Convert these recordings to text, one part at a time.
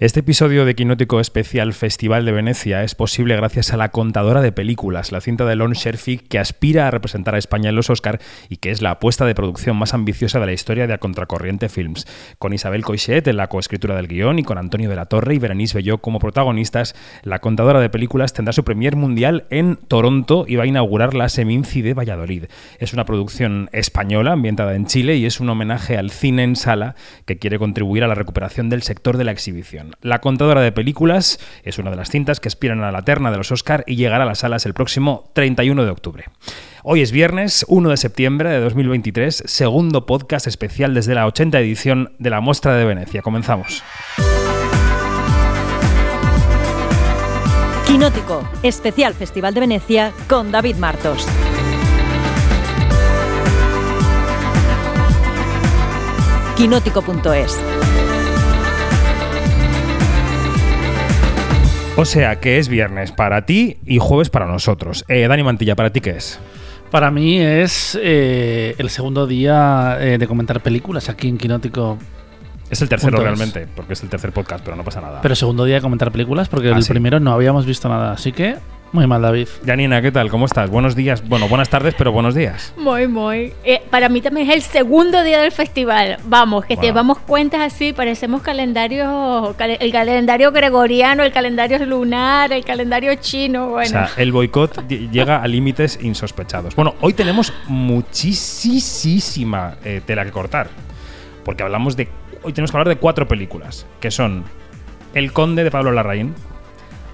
Este episodio de Quinótico Especial Festival de Venecia es posible gracias a La Contadora de Películas, la cinta de Lon Sherfick que aspira a representar a España en los Oscar y que es la apuesta de producción más ambiciosa de la historia de A Contracorriente Films. Con Isabel Coixet en la coescritura del guion y con Antonio de la Torre y Berenice Belló como protagonistas, La Contadora de Películas tendrá su premier mundial en Toronto y va a inaugurar la Seminci de Valladolid. Es una producción española ambientada en Chile y es un homenaje al cine en sala que quiere contribuir a la recuperación del sector de la exhibición. La contadora de películas es una de las cintas que aspiran a la terna de los Oscar y llegará a las salas el próximo 31 de octubre. Hoy es viernes 1 de septiembre de 2023, segundo podcast especial desde la 80 edición de la Muestra de Venecia. Comenzamos. Quinótico, especial Festival de Venecia con David Martos. Quinótico.es O sea que es viernes para ti y jueves para nosotros. Eh, Dani Mantilla, ¿para ti qué es? Para mí es eh, el segundo día eh, de comentar películas aquí en Quinótico. Es el tercero Punto es. realmente, porque es el tercer podcast, pero no pasa nada. Pero segundo día de comentar películas porque Ah, el sí. primero no habíamos visto nada. Así que muy mal, David. Janina, ¿qué tal? ¿Cómo estás? Buenos días. Bueno, buenas tardes, pero buenos días. Muy, muy. Eh, para mí también es el segundo día del festival. Vamos, que Wow. llevamos cuentas así, parecemos calendario, cal- el calendario gregoriano, el calendario lunar, el calendario chino. Bueno, O sea, el boicot ll- llega a límites insospechados. Bueno, hoy tenemos muchísima eh, tela que cortar. Porque hablamos de. Hoy tenemos que hablar de cuatro películas. Que son El Conde de Pablo Larraín,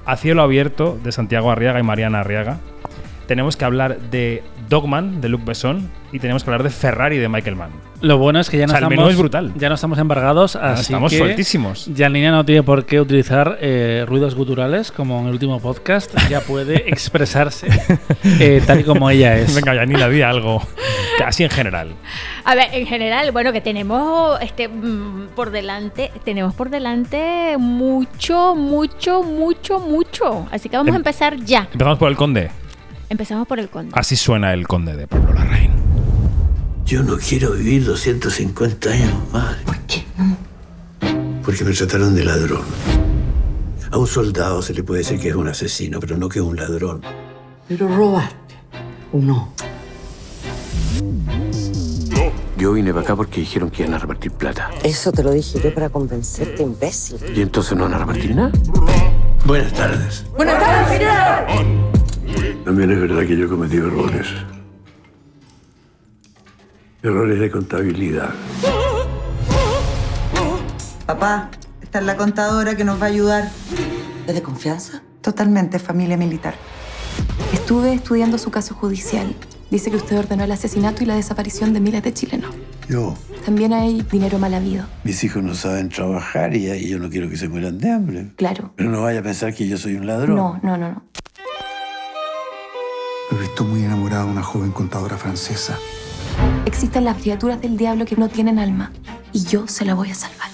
A Cielo Abierto de Santiago Arriaga y Mariana Arriaga. Tenemos que hablar de Dogman de Luc Besson. Y tenemos que hablar de Ferrari de Michael Mann. Lo bueno es que ya O no sea, el estamos. menú es brutal. Ya no estamos embargados, así estamos que sueltísimos. Janina no tiene por qué utilizar eh, ruidos guturales como en el último podcast. Ya puede expresarse eh, tal y como ella es. Venga, Janina, di algo. Así en general. a ver, en general, bueno, que tenemos este mm, por delante, tenemos por delante mucho, mucho, mucho, mucho. Así que vamos Em- a empezar ya. Empezamos por El Conde. Empezamos por el conde. Así suena El Conde de Pablo Larraín. Yo no quiero vivir 250 años más. ¿Por qué no? Porque me trataron de ladrón. A un soldado se le puede decir que es un asesino, pero no que es un ladrón. Pero robaste, ¿o no? Yo vine para acá porque dijeron que iban a repartir plata. Eso te lo dije yo para convencerte, imbécil. ¿Y entonces no van a repartir nada? Buenas tardes. Buenas tardes, señor. También es verdad que yo cometí errores. Errores de contabilidad. Papá, esta es la contadora que nos va a ayudar. ¿Es de confianza? Totalmente, familia militar. Estuve estudiando su caso judicial. Dice que usted ordenó el asesinato y la desaparición de miles de chilenos. Yo, También hay dinero mal habido. mis hijos no saben trabajar y, y yo no quiero que se mueran de hambre. Claro. Pero no vaya a pensar que yo soy un ladrón. No, no, no, no. Visto muy enamorado de una joven contadora francesa. Existen las criaturas del diablo que no tienen alma. Y yo se la voy a salvar.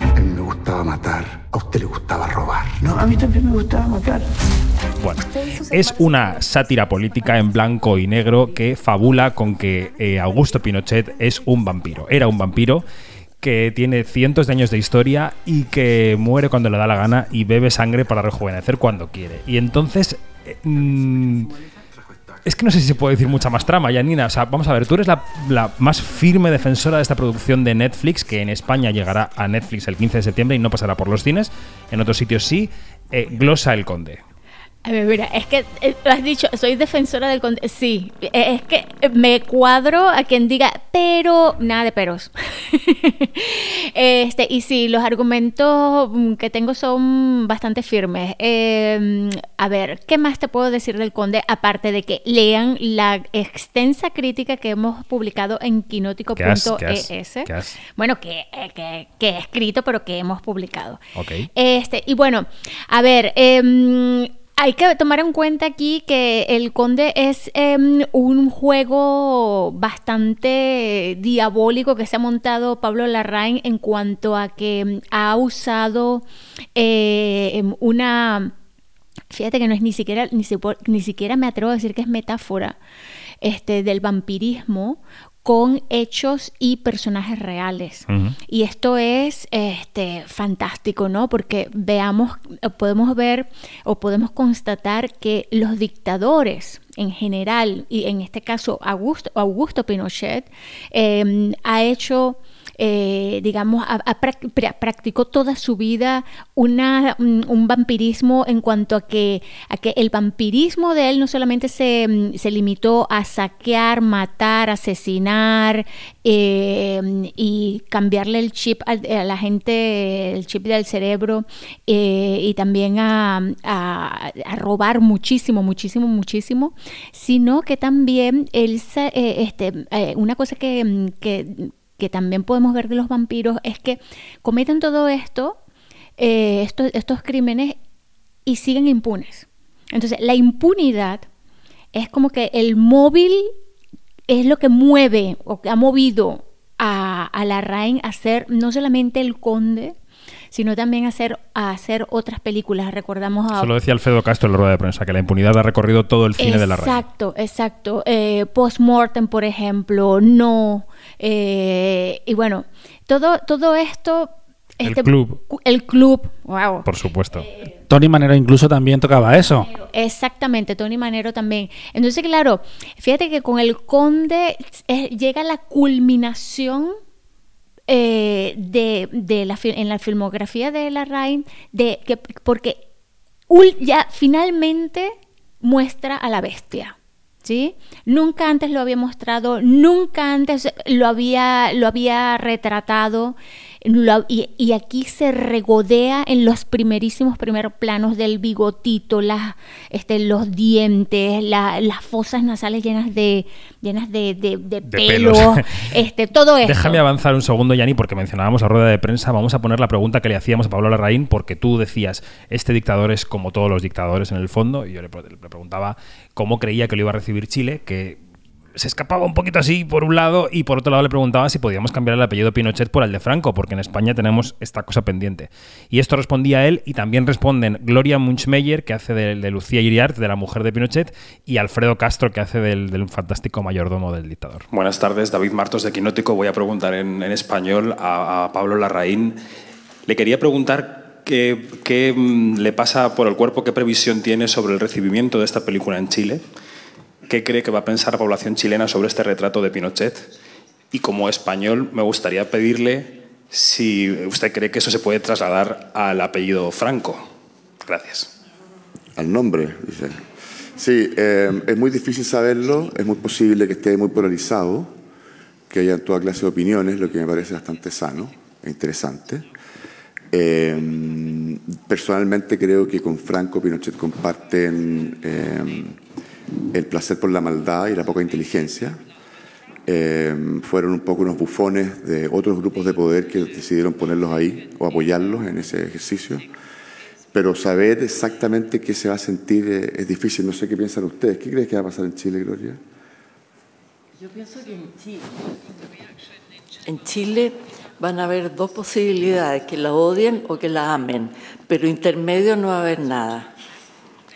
A mí me gustaba matar, a usted le gustaba robar. No, a mí también me gustaba matar. Bueno, es una sátira política en blanco y negro que fabula con que eh, Augusto Pinochet es un vampiro. Era un vampiro que tiene cientos de años de historia y que muere cuando le da la gana y bebe sangre para rejuvenecer cuando quiere. Y entonces... eh, mm, es que no sé si se puede decir mucha más trama, Janina. O sea, vamos a ver, tú eres la, la más firme defensora de esta producción de Netflix, que en España llegará a Netflix el 15 de septiembre y no pasará por los cines. En otros sitios sí. Eh, glosa el conde. A ver, mira, es que eh, lo has dicho, soy defensora del conde. Sí, eh, es que me cuadro a quien diga, pero nada de peros. este, y sí, los argumentos mm, que tengo son bastante firmes. Eh, a ver, ¿qué más te puedo decir del conde? Aparte de que lean la extensa crítica que hemos publicado en ¿Qué has- qué has- quinótico.es. Bueno, que, eh, que, que he escrito, pero que hemos publicado. Ok. Este, y bueno, a ver, em, hay que tomar en cuenta aquí que el Conde es em, un juego bastante diabólico que se ha montado Pablo Larraín en cuanto a que em, ha usado eh, em, una... Fíjate que no es ni siquiera, ni, ni siquiera me atrevo a decir que es metáfora este, del vampirismo con hechos y personajes reales. Y esto es este, fantástico, ¿no? Porque veamos, eh, podemos ver o podemos constatar que los dictadores en general, y en este caso Augusto, Augusto Pinochet, eh, ha hecho eh, digamos, pra- practicó toda su vida un, vampirismo en cuanto a que, a el vampirismo de él no solamente se, mm, se limitó a saquear, matar, asesinar eh, y cambiarle el chip a la gente, el chip del cerebro eh, y también a, a- a robar muchísimo, muchísimo, muchísimo, sino que también él, eh, este, una cosa que, mm, que que también podemos ver de los vampiros es que cometen todo esto, eh, estos, estos crímenes y siguen impunes. Entonces, la impunidad es como que el móvil es lo que mueve o que ha movido a, a la Rain a hacer no solamente El Conde, sino también a hacer, a hacer otras películas. Recordamos a Eso lo decía Alfredo Castro en la rueda de prensa, que la impunidad ha recorrido todo el cine de la. Exacto, exacto. Eh, Postmortem, por ejemplo, no. Eh, y bueno, todo, todo esto. El este- club. El club, wow. Por supuesto. Tony Manero incluso también tocaba eso. Exactamente, Tony Manero también. Entonces, claro, fíjate que con el conde eh, llega la culminación eh, de, de la, en la filmografía de la Rain, de que, porque ul- ya finalmente muestra a la bestia. ¿Sí? Nunca antes lo había mostrado, nunca antes lo había, lo había retratado, lo- y, y aquí se regodea en los primerísimos primeros planos del bigotito, las, este, los dientes, la- las fosas nasales llenas de, llenas de, de- de pelo, pelos. este, todo. Déjame avanzar un segundo, Yanni, porque mencionábamos la rueda de prensa. Vamos a poner la pregunta que le hacíamos a Pablo Larraín, porque tú decías, este dictador es como todos los dictadores en el fondo, y yo le, le preguntaba cómo creía que lo iba a recibir Chile, que se escapaba un poquito así por un lado, y por otro lado le preguntaba si podíamos cambiar el apellido Pinochet por el de Franco, porque en España tenemos esta cosa pendiente. Y esto respondía él, y también responden Gloria Munchmeyer, que hace de, de Lucía Iriart, de la mujer de Pinochet, y Alfredo Castro, que hace del, fantástico mayordomo del dictador. Buenas tardes, David Martos de Quinótico. Voy a preguntar en, en español a, a Pablo Larraín. Le quería preguntar qué, qué, mm, le pasa por el cuerpo, qué previsión tiene sobre el recibimiento de esta película en Chile, qué cree que va a pensar la población chilena sobre este retrato de Pinochet. Y como español, me gustaría pedirle si usted cree que eso se puede trasladar al apellido Franco. Gracias. Al nombre, dice. Sí, eh, es muy difícil saberlo, es muy posible que esté muy polarizado, que haya toda clase de opiniones, lo que me parece bastante sano e interesante. Eh, personalmente creo que con Franco Pinochet comparten eh, el placer por la maldad y la poca inteligencia. Eh, fueron un poco unos bufones de otros grupos de poder que decidieron ponerlos ahí o apoyarlos en ese ejercicio. Pero saber exactamente qué se va a sentir eh, es difícil. No sé qué piensan ustedes. ¿Qué crees que va a pasar en Chile, Gloria? Yo pienso que en Chile, en Chile van a haber dos posibilidades, que la odien o que la amen, pero intermedio no va a haber nada.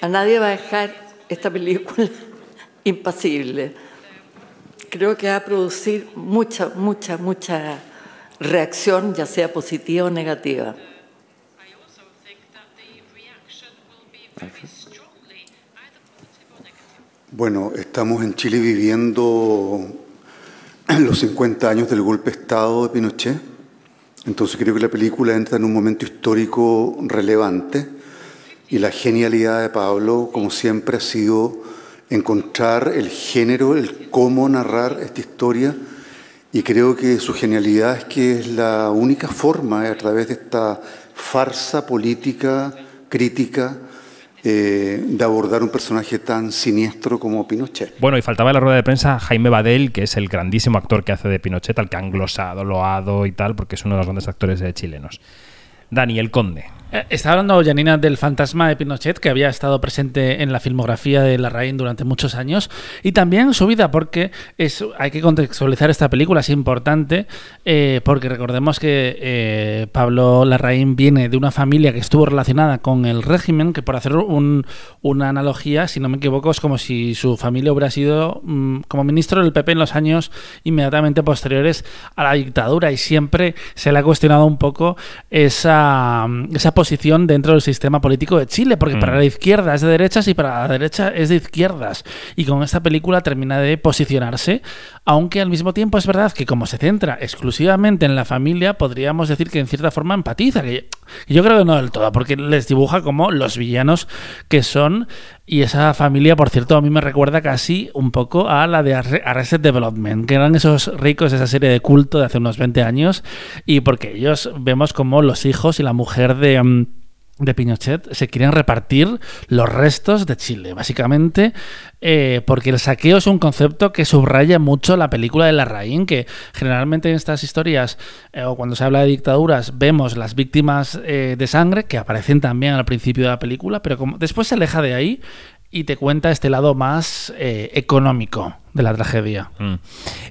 A nadie va a dejar esta película impasible. Creo que va a producir mucha, mucha, mucha reacción, ya sea positiva o negativa. Bueno, estamos en Chile viviendo los 50 años del golpe de Estado de Pinochet. Entonces creo que la película entra en un momento histórico relevante y la genialidad de Pablo, como siempre, ha sido encontrar el género, el cómo narrar esta historia y creo que su genialidad es que es la única forma, a través de esta farsa política, crítica, eh, de abordar un personaje tan siniestro como Pinochet. Bueno, y faltaba en la rueda de prensa Jaime Badel, que es el grandísimo actor que hace de Pinochet, al que han glosado, loado y tal, porque es uno de los grandes actores eh, chilenos. Dani, el conde. Eh, Está hablando Janina del fantasma de Pinochet, que había estado presente en la filmografía de Larraín durante muchos años, y también su vida, porque es, hay que contextualizar esta película, es importante, eh, porque recordemos que eh, Pablo Larraín viene de una familia que estuvo relacionada con el régimen, que por hacer un- una analogía, si no me equivoco, es como si su familia hubiera sido mm, como ministro del PP en los años inmediatamente posteriores a la dictadura, y siempre se le ha cuestionado un poco esa, esa posición dentro del sistema político de Chile, porque Mm. para la izquierda es de derechas y para la derecha es de izquierdas. Y con esta película termina de posicionarse, aunque al mismo tiempo es verdad que como se centra exclusivamente en la familia, podríamos decir que en cierta forma empatiza, que yo creo que no del todo, porque les dibuja como los villanos que son, y esa familia, por cierto, a mí me recuerda casi un poco a la de Arre- Arrested Development, que eran esos ricos de esa serie de culto de hace unos 20 años, y porque ellos vemos como los hijos y la mujer de... de Pinochet se quieren repartir los restos de Chile, básicamente eh, porque el saqueo es un concepto que subraya mucho la película de Larraín, que generalmente en estas historias eh, o cuando se habla de dictaduras vemos las víctimas eh, de sangre que aparecen también al principio de la película, pero como después se aleja de ahí y te cuenta este lado más económico de la tragedia. Mm.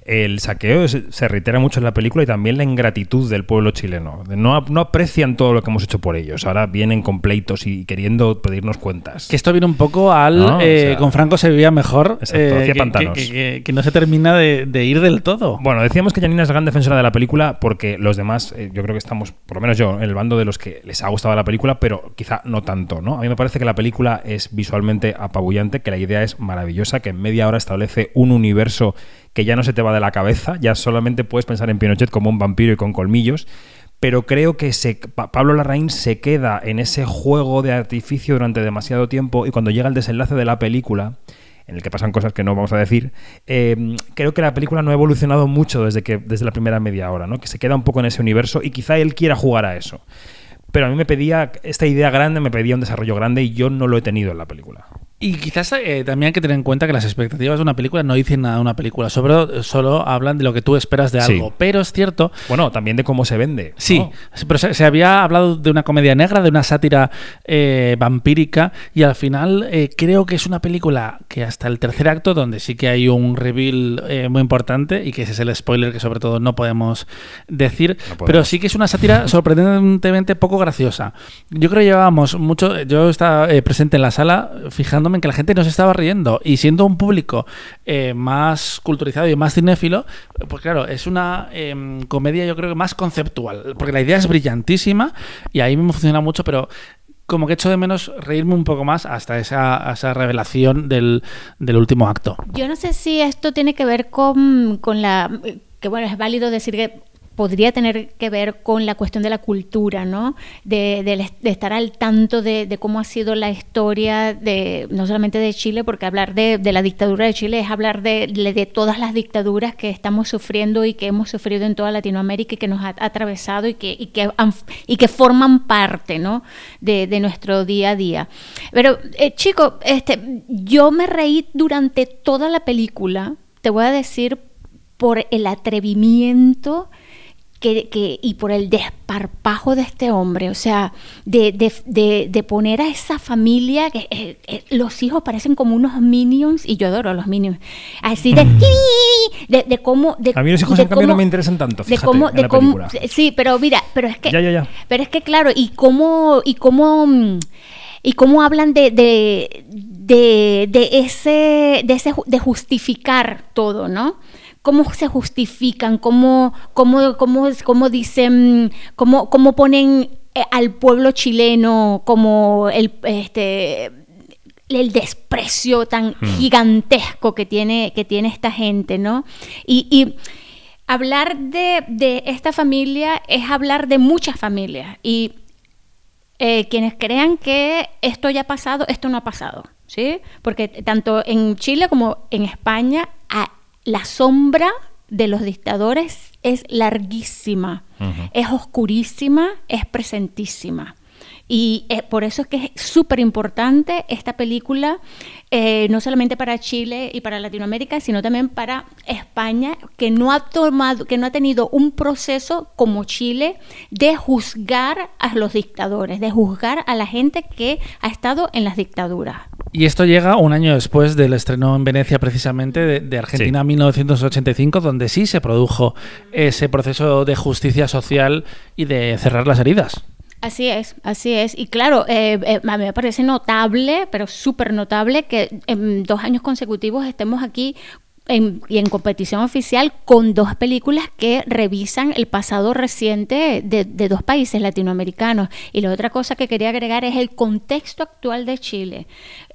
El saqueo es- se reitera mucho en la película y también la ingratitud del pueblo chileno. No, no aprecian todo lo que hemos hecho por ellos. Ahora vienen con pleitos y queriendo pedirnos cuentas. Que esto viene un poco al No, o eh, sea, con Franco se vivía mejor, Exacto, eh, que, pantanos. que- que- que no se termina de, de ir del todo. Bueno, decíamos que Janina es gran defensora de la película porque los demás, eh, yo creo que estamos, por lo menos yo, en el bando de los que les ha gustado la película, pero quizá no tanto, ¿no? A mí me parece que la película es visualmente apabullante, que la idea es maravillosa, que en media hora establece un universo que ya no se te va de la cabeza, ya solamente puedes pensar en Pinochet como un vampiro y con colmillos. Pero creo que Pablo Larraín se queda en ese juego de artificio durante demasiado tiempo y cuando llega el desenlace de la película, en el que pasan cosas que no vamos a decir, eh, creo que la película no ha evolucionado mucho desde, que, desde la primera media hora, ¿no? que se queda un poco en ese universo y quizá él quiera jugar a eso. Pero a mí me pedía, esta idea grande me pedía un desarrollo grande y yo no lo he tenido en la película. Y quizás eh, también hay que tener en cuenta que las expectativas de una película no dicen nada de una película, sobre, solo hablan de lo que tú esperas de Sí. algo. Pero es cierto. Bueno, también de cómo se vende. Sí, ¿no? pero se, se había hablado de una comedia negra, de una sátira eh, vampírica, y al final eh, creo que es una película que hasta el tercer acto, donde sí que hay un reveal eh, muy importante, y que ese es el spoiler que sobre todo no podemos decir, podemos. pero sí que es una sátira sorprendentemente poco graciosa. Yo creo que llevábamos mucho, yo estaba eh, presente en la sala en que la gente no se estaba riendo, y siendo un público eh, más culturizado y más cinéfilo, pues claro, es una em, comedia yo creo que más conceptual, porque la idea es brillantísima y ahí me funciona mucho, pero como que echo de menos reírme un poco más hasta esa, esa revelación del, del último acto. Yo no sé si esto tiene que ver con, con la... que bueno, es válido decir que podría tener que ver con la cuestión de la cultura, ¿no? De, de- de estar al tanto de, de cómo ha sido la historia de no solamente de Chile, porque hablar de, la dictadura de Chile es hablar de, todas las dictaduras que estamos sufriendo y que hemos sufrido en toda Latinoamérica y que nos ha atravesado y que, y que, y que forman parte, ¿no? De, nuestro día a día. Pero, eh, chico, este, yo me reí durante toda la película, te voy a decir, por el atrevimiento que, que- y por el desparpajo de este hombre, o sea, de, de- de- de poner a esa familia, que eh, eh, los hijos parecen como unos minions, y yo adoro a los minions, así de, de, de cómo... De, A mí los hijos, en cambio, no cómo- me interesan tanto, de fíjate, cómo, en de la cómo- película. sí, pero mira, pero es que, Ya, ya, ya. pero es que claro, y cómo, y cómo, mm, y cómo hablan de, de, de, de ese, de ese, de justificar todo, ¿no? ¿Cómo se justifican? ¿Cómo, cómo, cómo, cómo dicen, cómo, cómo ponen eh, al pueblo chileno como el, este, el desprecio tan Hmm. gigantesco que tiene, que tiene esta gente, ¿no? Y, y hablar de, de esta familia es hablar de muchas familias. Y eh, quienes crean que esto ya ha pasado, esto no ha pasado, ¿sí? Porque tanto en Chile como en España, a- la sombra de los dictadores es larguísima, es oscurísima, es presentísima. Y eh, por eso es que es súper importante esta película, eh, no solamente para Chile y para Latinoamérica, sino también para España, que no ha tomado, que no ha tenido un proceso como Chile de juzgar a los dictadores, de juzgar a la gente que ha estado en las dictaduras. Y esto llega un año después del estreno en Venecia, precisamente, de, de Argentina Sí. 1985, donde sí se produjo ese proceso de justicia social y de cerrar las heridas. Así es, así es. Y claro, eh, eh, a mí me parece notable, pero súper notable, que en dos años consecutivos estemos aquí en- y en competición oficial con dos películas que revisan el pasado reciente de, de dos países latinoamericanos. Y la otra cosa que quería agregar es el contexto actual de Chile.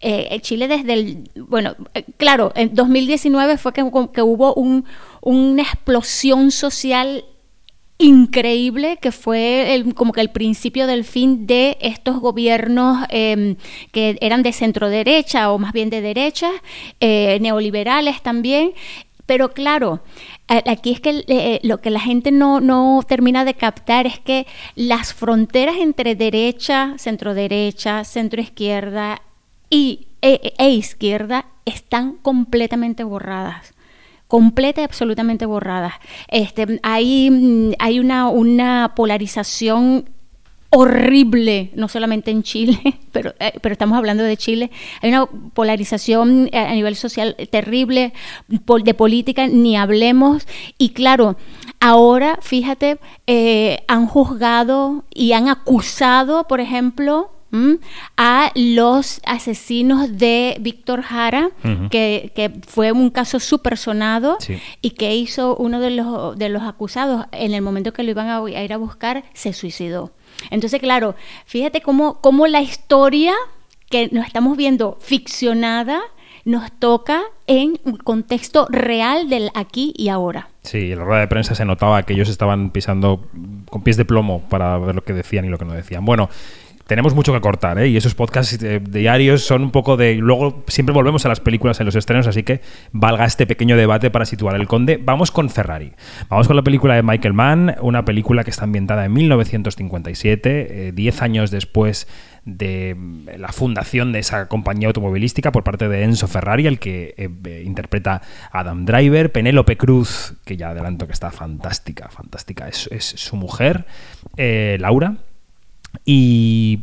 Eh, Chile desde el, bueno, eh, claro, en 2019 fue que, que hubo un- una explosión social increíble que fue el- como que el principio del fin de estos gobiernos eh, que eran de centro derecha o más bien de derecha, eh, neoliberales también. Pero claro, aquí es que eh, lo que la gente no, no termina de captar es que las fronteras entre derecha, centro derecha, centro izquierda y, e, e izquierda están completamente borradas completa y absolutamente borradas. Este, hay mm, hay una, una polarización horrible, no solamente en Chile, pero, eh, pero estamos hablando de Chile. Hay una polarización eh, a nivel social terrible, de política ni hablemos. Y claro, ahora, fíjate, eh, han juzgado y han acusado, por ejemplo, ¿m? a los asesinos de Víctor Jara, que, que fue un caso súper sonado Sí. y que hizo uno de los, de los acusados en el momento que lo iban a, a ir a buscar, se suicidó. Entonces, claro, fíjate cómo, cómo la historia que nos estamos viendo ficcionada nos toca en un contexto real del aquí y ahora. Sí, en la rueda de prensa se notaba que ellos estaban pisando con pies de plomo para ver lo que decían y lo que no decían. Bueno, tenemos mucho que cortar, ¿eh? Y esos podcasts eh, diarios son un poco de... Luego siempre volvemos a las películas en los estrenos, así que valga este pequeño debate para situar el conde. Vamos con Ferrari. Vamos con la película de Michael Mann, una película que está ambientada en 1957, eh, 10 años después de mm, la fundación de esa compañía automovilística por parte de Enzo Ferrari, el que eh, eh, interpreta Adam Driver, Penélope Cruz, que ya adelanto que está fantástica, fantástica, es, su mujer, eh, Laura. Y,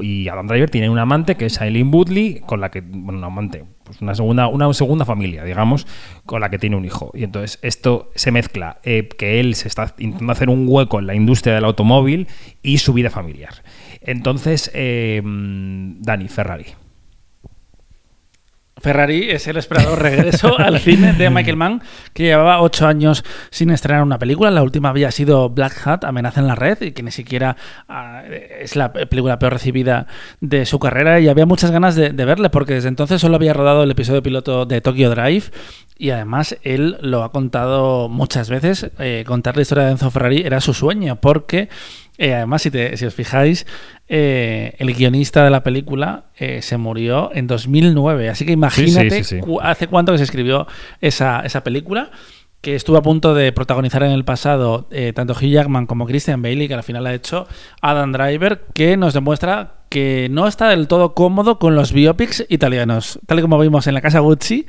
y- Adam Driver tiene un amante que es Aileen Woodley, con la que, bueno, un amante, pues una segunda, una segunda familia, digamos, con la que tiene un hijo. Y entonces esto se mezcla, eh, que él se está intentando hacer un hueco en la industria del automóvil y su vida familiar. Entonces, eh, Dani, Ferrari. Ferrari es el esperado regreso al cine de Michael Mann, que llevaba ocho años sin estrenar una película. La última había sido Black Hat, Amenaza en la Red, y que ni siquiera ah, es la película peor recibida de su carrera. Y había muchas ganas de, de verle, porque desde entonces solo había rodado el episodio piloto de Tokyo Drive. Y además él lo ha contado muchas veces. eh, contar la historia de Enzo Ferrari era su sueño, porque eh, además, si, te- si os fijáis, eh, el guionista de la película eh, se murió en 2009. Así que imagínate sí, sí. cu- hace cuánto que se escribió esa, esa película. Que estuvo a punto de protagonizar en el pasado tanto Hugh Jackman como Christian Bailey, que al final ha hecho Adam Driver, que nos demuestra que no está del todo cómodo con los biopics italianos, tal y como vimos en la casa Gucci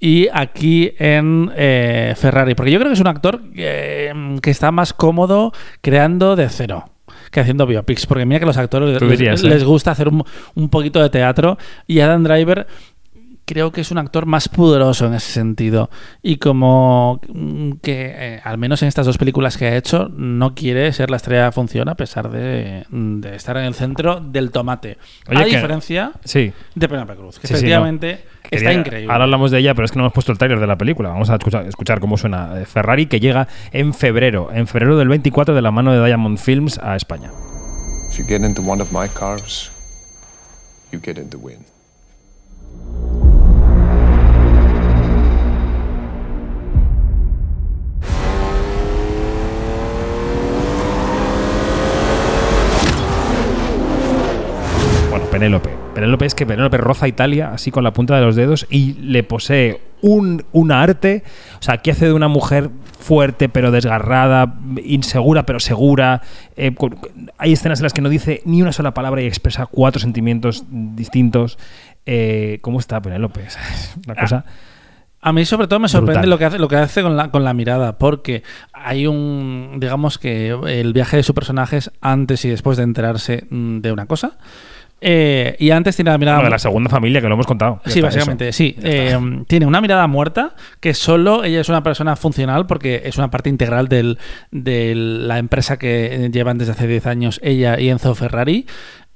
y aquí en eh, Ferrari. Porque yo creo que es un actor eh, que está más cómodo creando de cero que haciendo biopics. Porque mira que los actores les, dirías, ¿eh? les gusta hacer un, un poquito de teatro y Adam Driver creo que es un actor más pudoroso en ese sentido y como mm, que eh, al menos en estas dos películas que ha hecho no quiere ser la estrella de función a pesar de, de estar en el centro del tomate Oye, a que- diferencia Sí. de Penélope Cruz que Sí, sí, efectivamente está increíble Ahora hablamos de ella, pero es que no hemos puesto el tráiler de la película. Vamos a escuchar, escuchar cómo suena eh, Ferrari, que llega en febrero, en febrero del 24 de la mano de Diamond Films a España. If you get into one of my cars, you get in the win. Penélope. Penélope es que Penélope roza Italia así con la punta de los dedos y le posee un, una arte. O sea, aquí hace de una mujer fuerte pero desgarrada, insegura pero segura. Eh, hay escenas en las que no dice ni una sola palabra y expresa cuatro sentimientos distintos. Eh, ¿Cómo está Penélope? Una cosa. A mí sobre todo me sorprende Brutal. lo que hace, lo que hace con, la, con la mirada, porque hay un, digamos que el viaje de su personaje es antes y después de enterarse mm, de una cosa. Eh, y antes tiene la mirada... Bueno, de la segunda familia que lo hemos contado. Ya Sí, básicamente, eso. sí. Eh, tiene una mirada muerta que solo ella es una persona funcional porque es una parte integral del- de la empresa que llevan desde hace 10 años ella y Enzo Ferrari.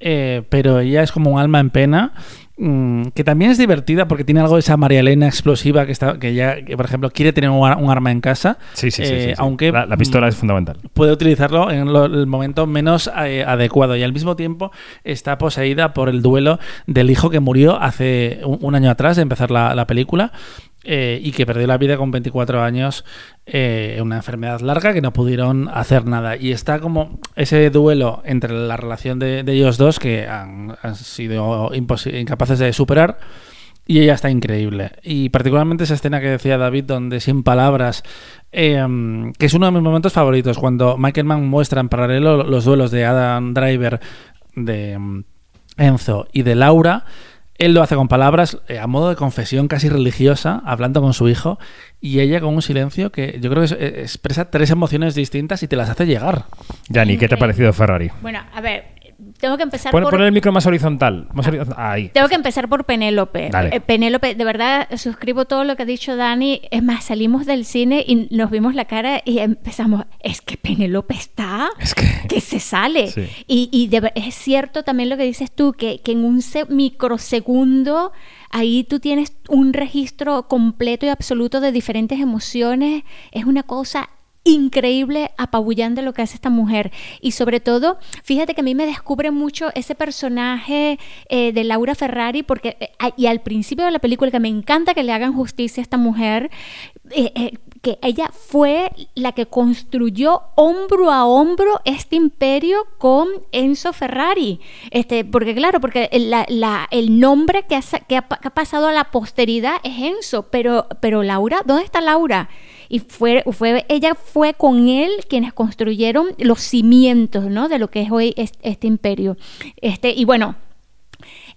Eh, pero ella es como un alma en pena. Mm, que también es divertida porque tiene algo de esa María Elena explosiva que está que que, por ejemplo, quiere tener un, ar- un arma en casa. Sí, sí, sí, eh, sí, sí. Aunque La, la pistola mm, es fundamental. puede utilizarlo en lo- el momento menos eh, adecuado y al mismo tiempo está poseída por el duelo del hijo que murió hace un, un año atrás de empezar la, la película eh, y que perdió la vida con 24 años eh, una enfermedad larga que no pudieron hacer nada y está como ese duelo entre la relación de, ellos dos que han, sido incapaces de superar y ella está increíble. Y particularmente esa escena que decía David, donde sin palabras, eh, que es uno de mis momentos favoritos, cuando Michael Mann muestra en paralelo los duelos de Adam Driver, de mm, Enzo y de Laura. Él lo hace con palabras, eh, a modo de confesión casi religiosa, hablando con su hijo, y ella con un silencio que yo creo que es- eh, expresa tres emociones distintas y te las hace llegar. Yanni, ¿qué te ha parecido Ferrari? Bueno, a ver, tengo que empezar Pon, por... pon el micro más horizontal. Más horizontal. Ahí. Tengo que empezar por Penélope. Eh, Penélope, de verdad, suscribo todo lo que ha dicho Dani. Es más, salimos del cine y nos vimos la cara y empezamos, es que Penélope está, que... se sale. Sí. Y, y de ver- es cierto también lo que dices tú, que, que en un se- microsegundo ahí tú tienes un registro completo y absoluto de diferentes emociones. Es una cosa increíble, apabullante lo que hace esta mujer. Y sobre todo, fíjate que a mí me descubre mucho ese personaje eh, de Laura Ferrari, porque eh, y al principio de la película, que me encanta que le hagan justicia a esta mujer, eh, que ella fue la que construyó hombro a hombro este imperio con Enzo Ferrari. Este, porque claro, porque el, nombre que ha, que ha pasado a la posteridad es Enzo, pero, pero Laura, ¿dónde está Laura? Y fue, fue, ella fue con él quienes construyeron los cimientos, ¿no? De lo que es hoy es- este imperio. Este, y bueno,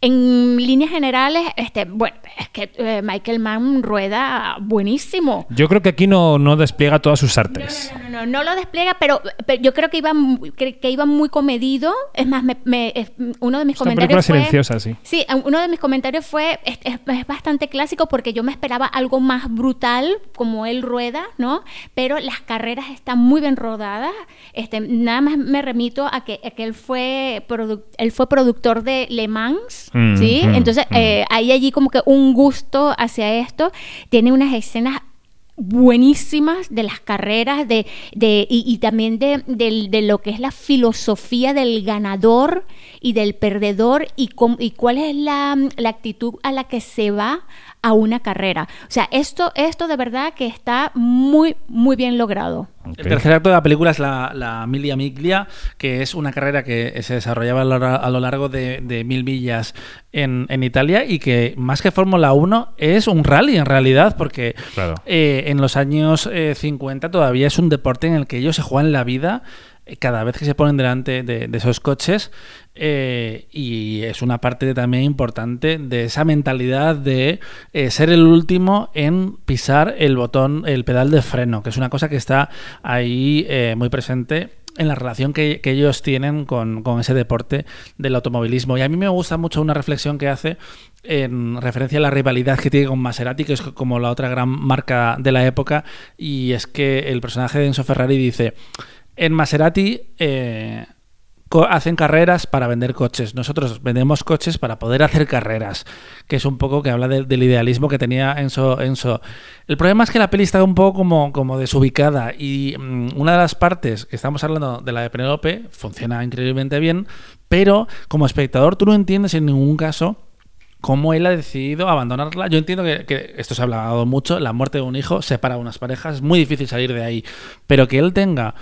en líneas generales, este, bueno, es que eh, Michael Mann rueda buenísimo. Yo creo que aquí no, no despliega todas sus artes. No, no, no lo despliega, pero, pero yo creo que iba, que, que iba muy comedido. Es más, me- me- es- uno de mis Es una película comentarios fue... silenciosa, sí. Sí, uno de mis comentarios fue, es, es- es bastante clásico porque yo me esperaba algo más brutal, como él rueda, ¿no? Pero las carreras están muy bien rodadas. Este, nada más me remito a que, a que él, fue produ- él fue productor de Le Mans, Mm, ¿sí? mm, Entonces, mm. eh, hay allí como que un gusto hacia esto. Tiene unas escenas buenísimas de las carreras de, de- y, y también de, de lo que es la filosofía del ganador y del perdedor y, cómo- y cuál es la, la actitud a la que se va a una carrera. O sea, esto, esto de verdad que está muy, muy bien logrado. El tercer acto de la película es la, la Milia Miglia, que es una carrera que se desarrollaba a lo, a lo largo de, de mil millas en, en Italia y que más que Fórmula 1 es un rally en realidad, porque Claro. eh, en los años eh, 50 todavía es un deporte en el que ellos se juegan la vida cada vez que se ponen delante de, esos coches eh, y es una parte también importante de esa mentalidad de eh, ser el último en pisar el botón, el pedal de freno, que es una cosa que está ahí eh, muy presente en la relación que, que ellos tienen con, con ese deporte del automovilismo. Y a mí me gusta mucho una reflexión que hace en referencia a la rivalidad que tiene con Maserati, que es como la otra gran marca de la época, y es que el personaje de Enzo Ferrari dice, en Maserati... eh, hacen carreras para vender coches. Nosotros vendemos coches para poder hacer carreras, que es un poco que habla de- del idealismo que tenía Enzo, Enzo. El problema es que la peli está un poco como, como desubicada y mm, una de las partes que estamos hablando de la de Penélope funciona increíblemente bien, pero como espectador tú no entiendes en ningún caso cómo él ha decidido abandonarla. Yo entiendo que, que esto se ha hablado mucho, la muerte de un hijo separa a unas parejas, es muy difícil salir de ahí, pero que él tenga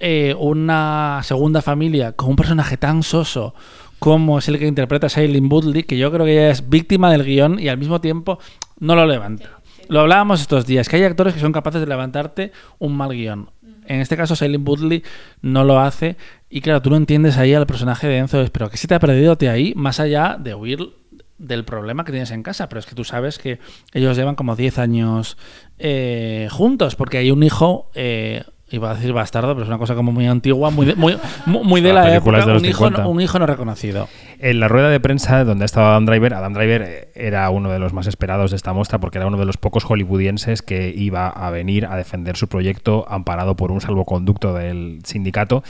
eh, una segunda familia con un personaje tan soso como es el que interpreta Shailene Woodley, que yo creo que ella es víctima del guion y al mismo tiempo no lo levanta. Lo hablábamos estos días, que hay actores que son capaces de levantarte un mal guion. En este caso, Shailene Woodley no lo hace. Y claro, tú no entiendes ahí al personaje de Enzo, pero ¿qué se te ha perdido de ahí? Más allá de huir del problema que tienes en casa, pero es que tú sabes que ellos llevan como 10 años eh, juntos, porque hay un hijo, eh, iba a decir bastardo, pero es una cosa como muy antigua, muy de, muy, muy de la época, de los un, hijo, 50. un hijo no reconocido. En la rueda de prensa donde ha estado Adam Driver, Adam Driver eh, era uno de los más esperados de esta muestra porque era uno de los pocos hollywoodienses que iba a venir a defender su proyecto amparado por un salvoconducto del sindicato.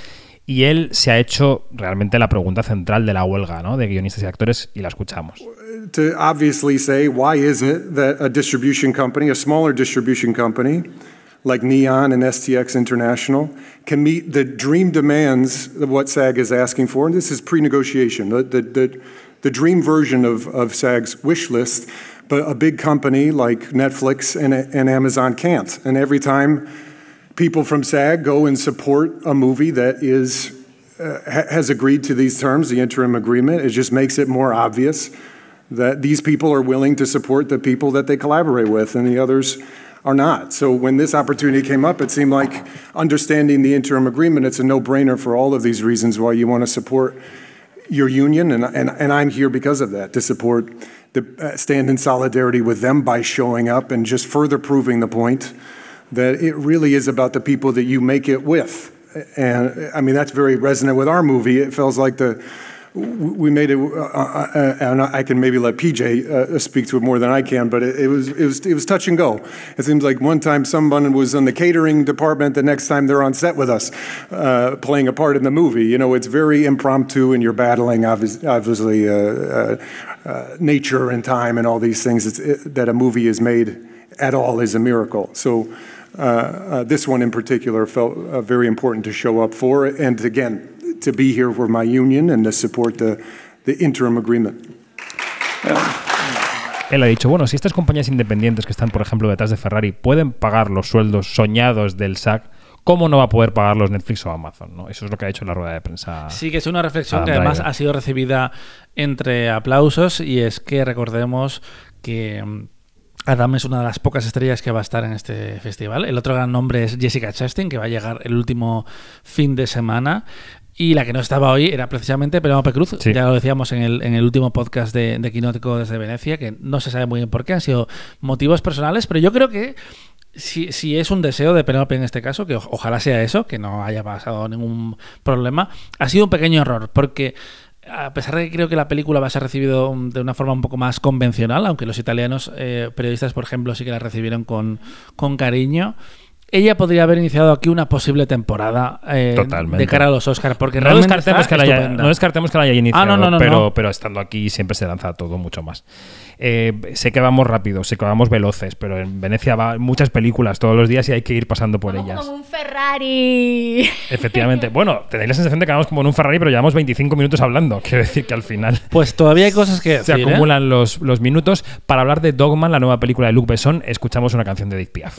Y él se ha hecho realmente la pregunta central de la huelga ¿no? de guionistas y actores y la escuchamos. to obviously say why isn't it that a distribution company, a smaller distribution company like Neon and STX International, can meet the dream demands of what SAG is asking for? And this is pre negotiation, the, the, the, the dream version of, of SAG's wish list, but a big company like Netflix and, and Amazon can't. And every time people from SAG go and support a movie that is uh, ha- has agreed to these terms, the interim agreement, it just makes it more obvious that these people are willing to support the people that they collaborate with, and the others are not. So when this opportunity came up, it seemed like understanding the interim agreement, it's a no-brainer for all of these reasons why you want to support your union, and, and, and I'm here because of that, to support the uh, stand in solidarity with them by showing up and just further proving the point that it really is about the people that you make it with. And I mean, that's very resonant with our movie. It feels like the we made it, uh, uh, and I can maybe let PJ uh, speak to it more than I can, but it, it, was it was it was touch and go. It seems like one time someone was in the catering department, the next time they're on set with us, uh, playing a part in the movie. You know, it's very impromptu, and you're battling obviously, obviously uh, uh, nature and time and all these things. It, that a movie is made at all is a miracle. So. Uh, this one in particular felt uh, very important to show up for, and again, to be here for my union and to support the, the interim agreement. Él ha dicho, bueno, si estas compañías independientes que están, por ejemplo, detrás de Ferrari pueden pagar los sueldos soñados del SAC, ¿cómo no va a poder pagar los Netflix o Amazon? ¿no? Eso es lo que ha hecho en la rueda de prensa. Sí, que es una reflexión Adam que además Driver. ha sido recibida entre aplausos y es que recordemos que mm, Adam es una de las pocas estrellas que va a estar en este festival. El otro gran nombre es Jessica Chastain, que va a llegar el último fin de semana. Y la que no estaba hoy era precisamente Penélope Cruz. Sí. Ya lo decíamos en el, en el último podcast de, de Quinótico desde Venecia, que no se sabe muy bien por qué, han sido motivos personales, pero yo creo que si, si es un deseo de Penélope en este caso, que ojalá sea eso, que no haya pasado ningún problema, ha sido un pequeño error, porque a pesar de que creo que la película va a ser recibida de una forma un poco más convencional, aunque los italianos eh, periodistas, por ejemplo, sí que la recibieron con, con cariño, ella podría haber iniciado aquí una posible temporada eh, Totalmente. de cara a los Oscars, porque no realmente descartemos, que la haya, estupenda. no descartemos que la haya iniciado, Ah, no, no, no, pero, no. pero estando aquí siempre se lanza todo mucho más. Eh, sé que vamos rápido, sé que vamos veloces, pero en Venecia va muchas películas todos los días y hay que ir pasando por ellas. Como un Ferrari. Efectivamente. Bueno, tenéis la sensación de que vamos como en un Ferrari, pero llevamos 25 minutos hablando. Quiero decir que al final Pues todavía hay cosas que se decir, ¿eh? acumulan los, los minutos. Para hablar de Dogman, la nueva película de Luc Besson, escuchamos una canción de Dick Piaf.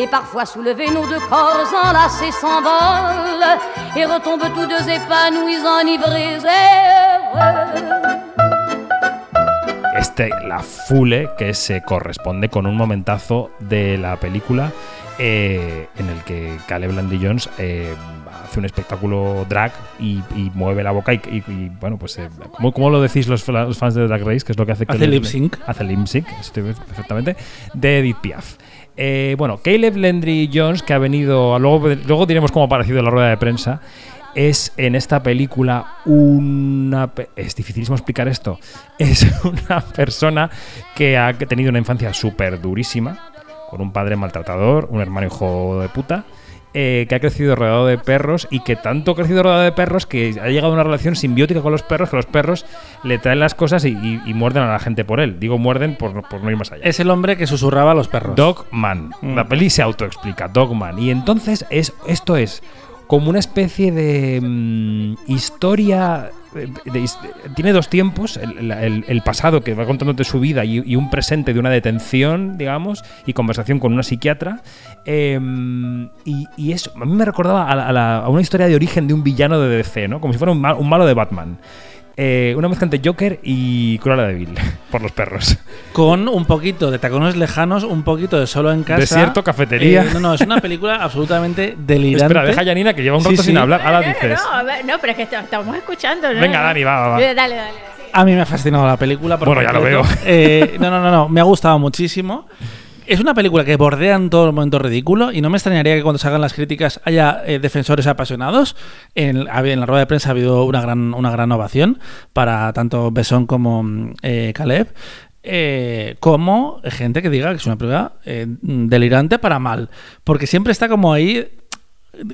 Et parfois soulevés, nos deux corps enlacés s'envolent et retombent tous deux épanouis, enivrés et heureux. este La Fule, que se corresponde con un momentazo de la película eh, en el que Caleb Landy Jones eh, hace un espectáculo drag y, y mueve la boca y, y- y, bueno, pues eh, ¿cómo, cómo lo decís los, los fans de Drag Race? Que es lo que hace Hace lip sync. Hace lip sync, perfectamente, de Edith Piaf. Eh, bueno, Caleb Landry Jones, que ha venido, luego, luego diremos cómo ha aparecido en la rueda de prensa, es en esta película una... Es dificilísimo explicar esto. Es una persona que ha tenido una infancia súper durísima, con un padre maltratador, un hermano hijo de puta, eh, que ha crecido rodeado de perros y que tanto ha crecido rodeado de perros que ha llegado a una relación simbiótica con los perros, que los perros le traen las cosas y, y- y muerden a la gente por él. Digo muerden por, por no ir más allá. Es el hombre que susurraba a los perros. Dogman. Mm. La peli se autoexplica, Dogman. Y entonces es, esto es como una especie de mm, historia. Eh, tiene dos tiempos: el, pasado que va contándote su vida y, un presente de una detención, digamos, y conversación con una psiquiatra. Eh, y, eso a mí me recordaba a, una historia de origen de un villano de DC, ¿no? Como si fuera un malo de Batman. Eh, una mezcla entre Joker y Cruella de Vil, por los perros. Con un poquito de tacones lejanos, un poquito de solo en casa. Desierto, cafetería. Eh, no, no, es una película absolutamente delirante. Espera, deja a Janina que lleva un rato sí. sin hablar. Ahora No, dices. no, no, pero es que est- estamos escuchando. ¿no? Venga, Dani, va, va, va. Dale, dale. A mí me ha fascinado la película. Bueno, ya lo veo. Eh, no, no, no, no, me ha gustado muchísimo. Es una película que bordea en todo momento ridículo y no me extrañaría que cuando salgan las críticas haya eh, defensores apasionados. En, la rueda de prensa ha habido una gran, una gran ovación para tanto Besson como mm, eh, Caleb. eh, como gente que diga que es una película eh, delirante para mal. Porque siempre está como ahí,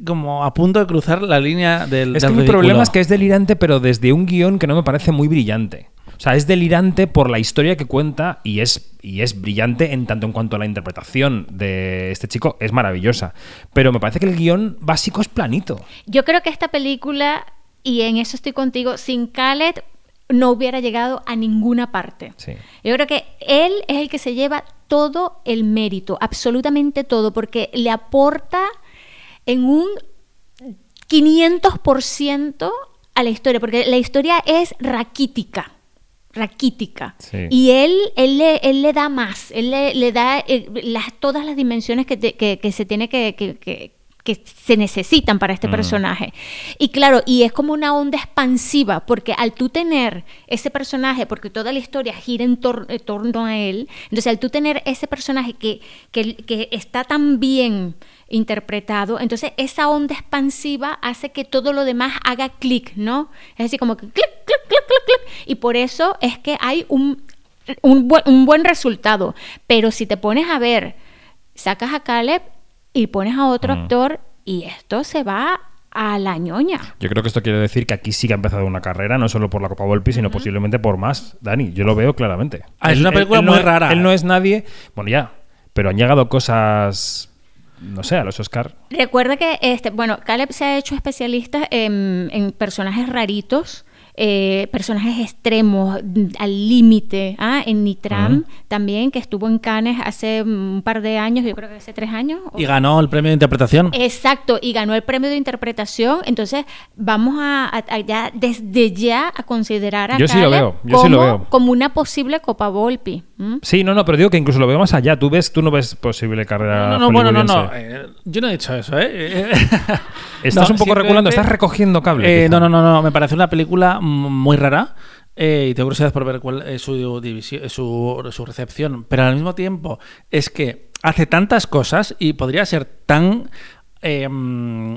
como a punto de cruzar la línea del. Es del que mi ridículo. problema es que es delirante, pero desde un guion que no me parece muy brillante. O sea, es delirante por la historia que cuenta y es, y es brillante en tanto en cuanto a la interpretación de este chico es maravillosa. Pero me parece que el guion básico es planito. Yo creo que esta película, y en eso estoy contigo, sin Khaled no hubiera llegado a ninguna parte. Sí. Yo creo que él es el que se lleva todo el mérito, absolutamente todo, porque le aporta en un 500% a la historia, porque la historia es raquítica. Raquítica. Sí. Y él, él, le, él le da más, él le, le da eh, las, todas las dimensiones que, te- que- que se tiene que, que- que- se necesitan para este Mm. personaje. Y claro, y es como una onda expansiva, porque al tú tener ese personaje, porque toda la historia gira en, tor- en torno a él, entonces al tú tener ese personaje que, que, que está tan bien interpretado, entonces esa onda expansiva hace que todo lo demás haga clic, ¿no? Es decir, como que clic, clic, clic, clic, clic. Y por eso es que hay un, un, buen, un buen resultado. Pero si te pones a ver, sacas a Caleb y pones a otro Mm. actor y esto se va a la ñoña. Yo creo que esto quiere decir que aquí sí que ha empezado una carrera, no solo por la Copa Volpi, sino posiblemente por más. Dani, yo lo veo claramente. Ah, es Él- una película él muy rara. Él no es nadie. Bueno, ya. Pero han llegado cosas. No sé, a los Oscar. Recuerda que, este, bueno, Caleb se ha hecho especialista en, en personajes raritos, eh, personajes extremos, mm, al límite, ¿ah? en Nitram también, que estuvo en Cannes hace un par de años, yo creo que hace tres años. o- Y ganó el premio de interpretación. Exacto, y ganó el premio de interpretación. Entonces, vamos a, a- a ya, desde ya a considerar a Yo sí lo veo, yo sí lo como- veo. como una posible Copa Volpi. Sí, no, no, pero digo que incluso lo veo más allá. Tú ves, tú no ves posible carrera. No, no, bueno, no, no. eh, yo no he dicho eso, ¿eh? Estás un poco reculando, estás recogiendo cable. Eh, no, no, no, no. Me parece una película muy rara. eh, y tengo curiosidad por ver cuál es su, división, su, su recepción. Pero al mismo tiempo es que hace tantas cosas y podría ser tan. eh,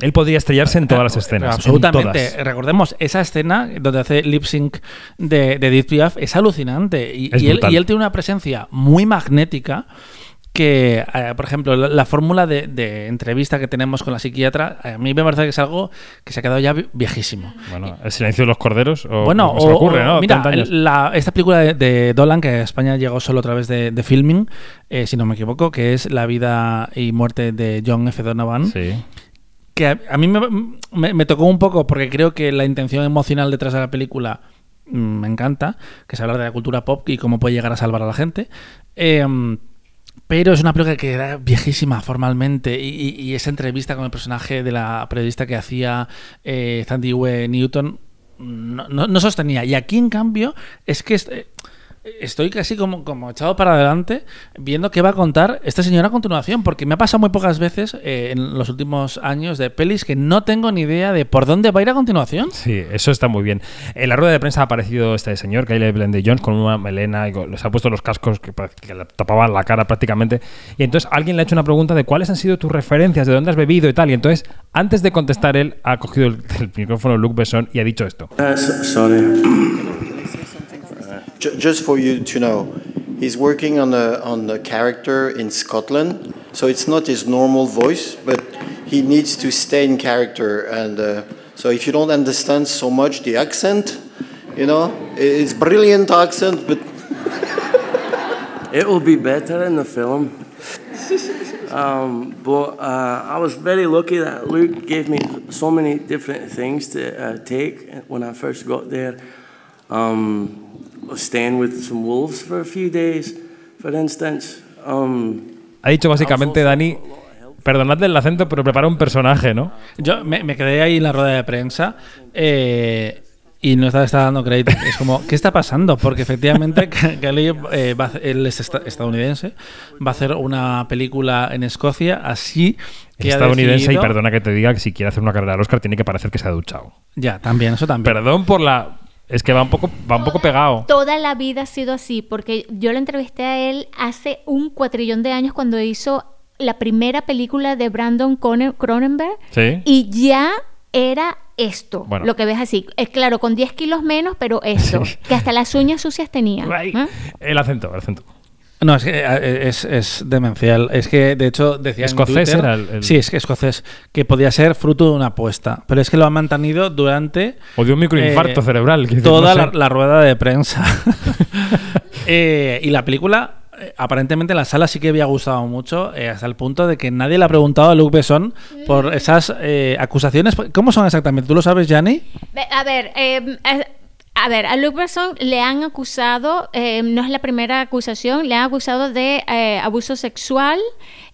Él podría estrellarse en todas las escenas. en Absolutamente. todas. Recordemos, esa escena donde hace lip sync de, de Edith Piaf es alucinante. Y, Es y él, y él tiene una presencia muy magnética que, eh, por ejemplo, la, la fórmula de, de entrevista que tenemos con la psiquiatra, a mí me parece que es algo que se ha quedado ya vi- viejísimo. Bueno, el silencio de los corderos. O, bueno, como se o- ocurre, o- ¿no? mira, 30 años. la- esta película de, de Dolan, que a España llegó solo a través de, de filming, eh, si no me equivoco, que es La vida y muerte de John F. Donovan. Sí. Que a, a mí me, me- me tocó un poco porque creo que la intención emocional detrás de la película mm, me encanta, que es hablar de la cultura pop y cómo puede llegar a salvar a la gente. Em, pero es una película que era viejísima formalmente y, esa entrevista con el personaje de la periodista que hacía eh, Sandy. Newton no, no- no sostenía. Y aquí, en cambio, es que eh, estoy casi como, como echado para adelante viendo qué va a contar esta señora a continuación, porque me ha pasado muy pocas veces eh, en los últimos años de pelis que no tengo ni idea de por dónde va a ir a continuación. Sí, eso está muy bien. En la rueda de prensa ha aparecido este señor, Caleb Blendy Jones, con una melena y con- les ha puesto los cascos que, que le tapaban la cara prácticamente. Y entonces alguien le ha hecho una pregunta de cuáles han sido tus referencias, de dónde has bebido y tal. Y entonces, antes de contestar él, ha cogido el, el micrófono Luc Besson y ha dicho esto. Uh, sorry. Ju- just for you to know, he's working on a on a character in Scotland, so it's not his normal voice, but he needs to stay in character. And uh, so, if you don't understand so much the accent, you know, it's brilliant accent, but It will be better in the film. Um, but uh, I was very lucky that Luke gave me so many different things to uh, take when I first got there. Um, staying with some wolves for a few days, for instance. Um, Ha dicho básicamente, Dani, perdonadle el acento, pero prepara un personaje, ¿no? Yo me, me quedé ahí en la rueda de prensa eh, y no estaba, estaba dando crédito. Es como, ¿qué está pasando? Porque efectivamente Kelly, eh, va él es esta- estadounidense, va a hacer una película en Escocia, así que estadounidense decidido- y perdona que te diga que si quiere hacer una carrera al Oscar tiene que parecer que se ha duchado. Ya, también, eso también. Perdón por la... Es que va un poco, va un poco pegado. Toda la vida ha sido así, porque yo lo entrevisté a él hace un cuatrillón de años cuando hizo la primera película de Brandon Cronenberg Sí. y ya era esto, Bueno. lo que ves así. Es claro, con 10 kilos menos, pero esto, que hasta las uñas sucias tenía. ¿eh? El acento, el acento. No, es que eh, es, es demencial. Es que, de hecho, decía en Escocés Twitter- era el- el- Sí, es que escocés. Que podía ser fruto de una apuesta. Pero es que lo han mantenido durante... O de un microinfarto eh, cerebral. Toda no sé. la, la rueda de prensa. Eh, y la película, eh, aparentemente en la sala sí que había gustado mucho, eh, hasta el punto de que nadie le ha preguntado a Luc Besson por esas eh, acusaciones. ¿Cómo son exactamente? ¿Tú lo sabes, Yanni? Ve- A ver, eh, a- ver, a Luke Besson le han acusado, eh, no es la primera acusación, le han acusado de eh, abuso sexual.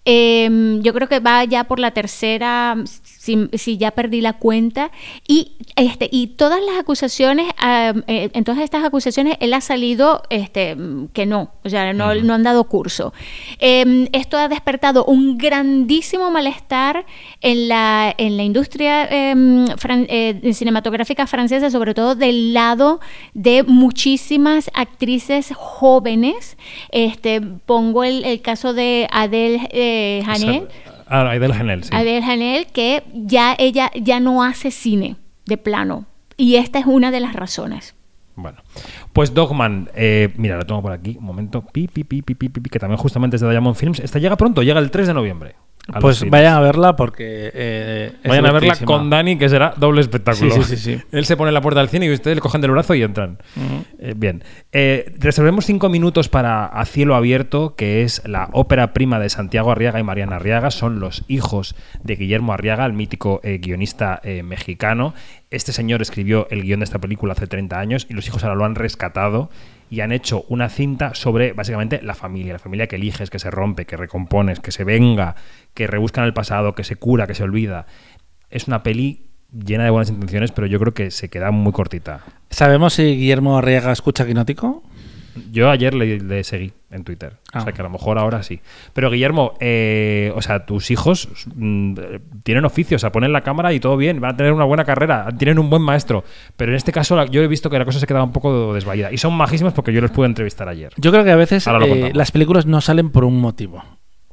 Eh, yo creo que va ya por la tercera, si, si ya perdí la cuenta. Y, este, y todas las acusaciones, eh, en todas estas acusaciones, él ha salido este, que no, o sea, no, no han dado curso. Eh, esto ha despertado un grandísimo malestar en la, en la industria eh, fran- eh, cinematográfica francesa, sobre todo del lado de muchísimas actrices jóvenes. Este, pongo el, el caso de Adele eh, Hanel. Ah, Aidel Hanel, sí. Adele Hanel, que ya ella ya no hace cine de plano. Y esta es una de las razones. Bueno, pues Dogman, eh, mira, lo tengo por aquí, un momento, pi, pi, pi, pi, pi, pi, que también justamente es de Diamond Films. Esta llega pronto, llega el 3 de noviembre. A Pues vayan a verla porque... eh, Vayan a verla con Dani, que será doble espectáculo. Sí, sí, sí, sí. Él se pone en la puerta del cine y ustedes le cogen del brazo y entran. Eh, bien. Eh, reservemos cinco minutos para A Cielo Abierto, que es la ópera prima de Santiago Arriaga y Mariana Arriaga. Son los hijos de Guillermo Arriaga, el mítico eh, guionista mexicano. Este señor escribió el guion de esta película hace 30 años y los hijos ahora lo han rescatado y han hecho una cinta sobre básicamente la familia, la familia que eliges, que se rompe, que recompones, que se venga, que rebusca en el pasado, que se cura, que se olvida. Es una peli llena de buenas intenciones, pero yo creo que se queda muy cortita. ¿Sabemos si Guillermo Arriaga escucha Quinótico? Yo ayer le, le seguí en Twitter. O Ah. sea que a lo mejor ahora sí. Pero Guillermo, eh, o sea, tus hijos mm, tienen oficio, o sea, ponen la cámara y todo bien, van a tener una buena carrera, tienen un buen maestro. Pero en este caso la- yo he visto que la cosa se queda un poco desvaída. Y son majísimos porque yo les pude entrevistar ayer. Yo creo que a veces eh, las películas no salen por un motivo.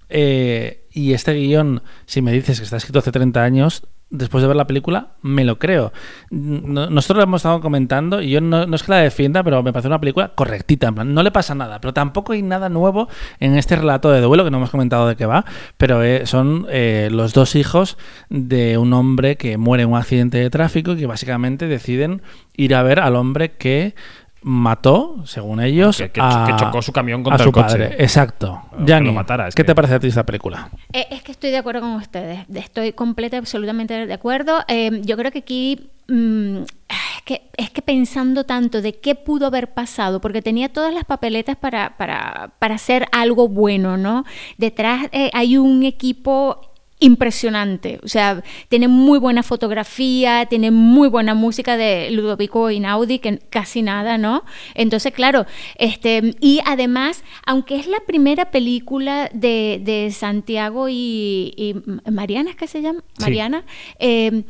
Eh, y este guion, si me dices que está escrito hace 30 años, después de ver la película, me lo creo. No- nosotros lo hemos estado comentando y yo no, no es que la defienda, pero me parece una película correctita. en plan, no le pasa nada, pero tampoco hay nada nuevo en este relato de duelo que no hemos comentado de qué va. Pero eh, son eh, los dos hijos de un hombre que muere en un accidente de tráfico y que básicamente deciden ir a ver al hombre que mató, según ellos, Que- que- a, que chocó su camión a contra su el coche. padre. Exacto. Que Gianni, lo matara, es ¿qué que- te parece a ti esta película? Eh, es que estoy de acuerdo con ustedes. Estoy completa, absolutamente de acuerdo. Eh, yo creo que aquí mm, es que, es que pensando tanto de qué pudo haber pasado, porque tenía todas las papeletas para, para, para hacer algo bueno, ¿no? Detrás eh, hay un equipo impresionante. O sea, tiene muy buena fotografía, tiene muy buena música de Ludovico Inaudi, que casi nada, ¿no? Entonces, claro, este, y además, aunque es la primera película de, de Santiago y, y Mariana, ¿es que se llama? Sí. Mariana, eh,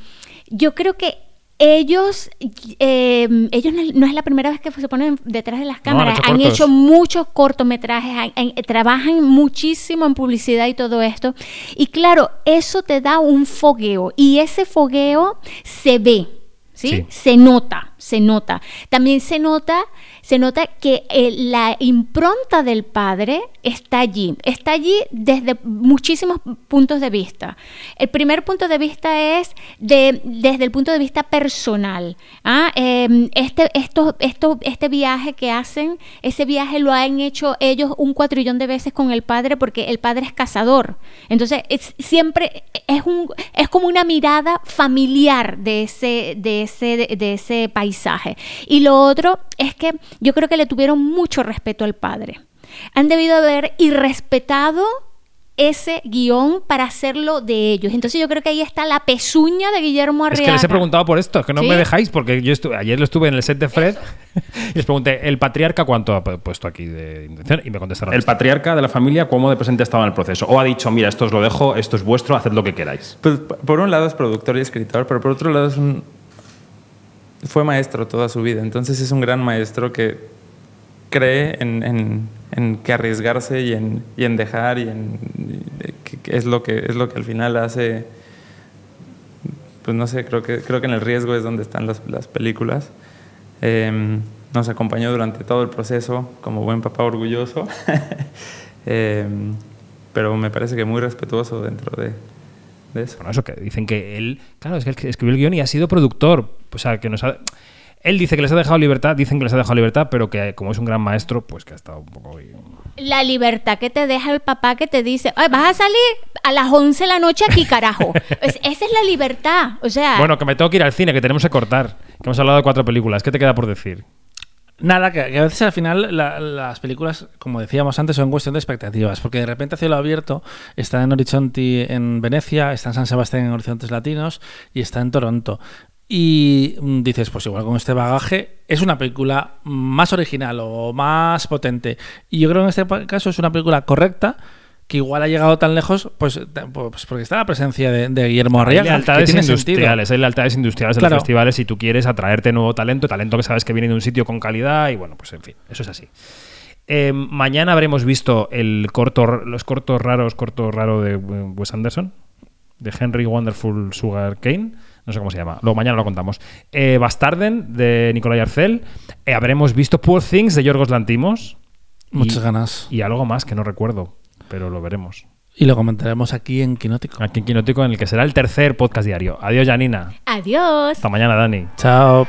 yo creo que ellos, eh, ellos no, no es la primera vez que se ponen detrás de las No, han cámaras, hecho han hecho muchos cortometrajes, han- han- trabajan muchísimo en publicidad y todo esto. Y claro, eso te da un fogueo y ese fogueo se ve, ¿sí? Sí. Se nota, se nota. También se nota, se nota que eh, la impronta del padre está allí, está allí desde muchísimos puntos de vista. El primer punto de vista es de, desde el punto de vista personal. ¿ah? Eh, este, este viaje que hacen, ese viaje lo han hecho ellos un cuatrillón de veces con el padre porque el padre es cazador. Entonces, es, siempre es, un, es como una mirada familiar de ese, de, ese, de, ese paisaje. Y lo otro es que yo creo que le tuvieron mucho respeto al padre. Han debido haber irrespetado ese guion para hacerlo de ellos. Entonces yo creo que ahí está la pezuña de Guillermo Es Arriaga. que les he preguntado por esto, es que no ¿Sí? me dejáis, porque yo estuve, ayer lo estuve en el set de Fred y les pregunté, ¿el patriarca cuánto ha pu- puesto aquí de intención? Y me contestaron. El patriarca de la familia, ¿cómo de presente estaba en el proceso? O ha dicho, mira, esto os lo dejo, esto es vuestro, haced lo que queráis. Pues por un lado es productor y escritor, pero por otro lado es un... fue maestro toda su vida. Entonces es un gran maestro que cree en, en- en que arriesgarse y en, y en dejar y en que, es lo que es lo que al final hace pues no sé creo que creo que en el riesgo es donde están las, las películas Eh, nos acompañó durante todo el proceso como buen papá orgulloso Eh, pero me parece que muy respetuoso dentro de, Bueno, eso que dicen que él, claro, es que él que escribió el guion y ha sido productor. O sea, que nos ha. Él dice que les ha dejado libertad, dicen que les ha dejado libertad, pero que como es un gran maestro, pues que ha estado un poco. La libertad que te deja el papá que te dice, "Ay, vas a salir a las 11 de la noche aquí, carajo. Es- esa es la libertad. O sea, Bueno, que me tengo que ir al cine, que tenemos que cortar. Que hemos hablado de cuatro películas. ¿Qué te queda por decir? Nada, que, a veces al final la- las películas, como decíamos antes, son cuestión de expectativas, porque de repente Cielo Abierto está en Horizonte en Venecia, está en San Sebastián en Horizontes Latinos y está en Toronto. Y mm, dices, pues igual con este bagaje es una película más original o más potente. Y yo creo que en este caso es una película correcta que igual ha llegado tan lejos, pues, t- pues porque está la presencia de, de Guillermo Hay Arriaga. que lealtades sentido. industriales, hay lealtades industriales de Claro. los festivales si tú quieres atraerte nuevo talento, talento que sabes que viene de un sitio con calidad y bueno, pues en fin, eso es así. Eh, mañana habremos visto el corto, los cortos raros, corto raro de Wes Anderson, de Henry Wonderful Sugar Cane, no sé cómo se llama, luego mañana lo contamos. Eh, Bastarden de Nicolai Arcel, Eh, habremos visto Poor Things de Yorgos Lantimos. Muchas y- ganas. Y algo más que no recuerdo, pero lo veremos. Y lo comentaremos aquí en Quinótico. Aquí en Quinótico, en el que será el tercer podcast diario. Adiós, Janina. adiós. Hasta mañana, Dani. Chao.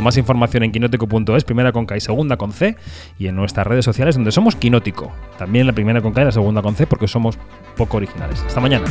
Más información en quinótico.es, primera con K y segunda con C, y en nuestras redes sociales donde somos Quinótico. También la primera con K y la segunda con C porque somos poco originales. Hasta mañana.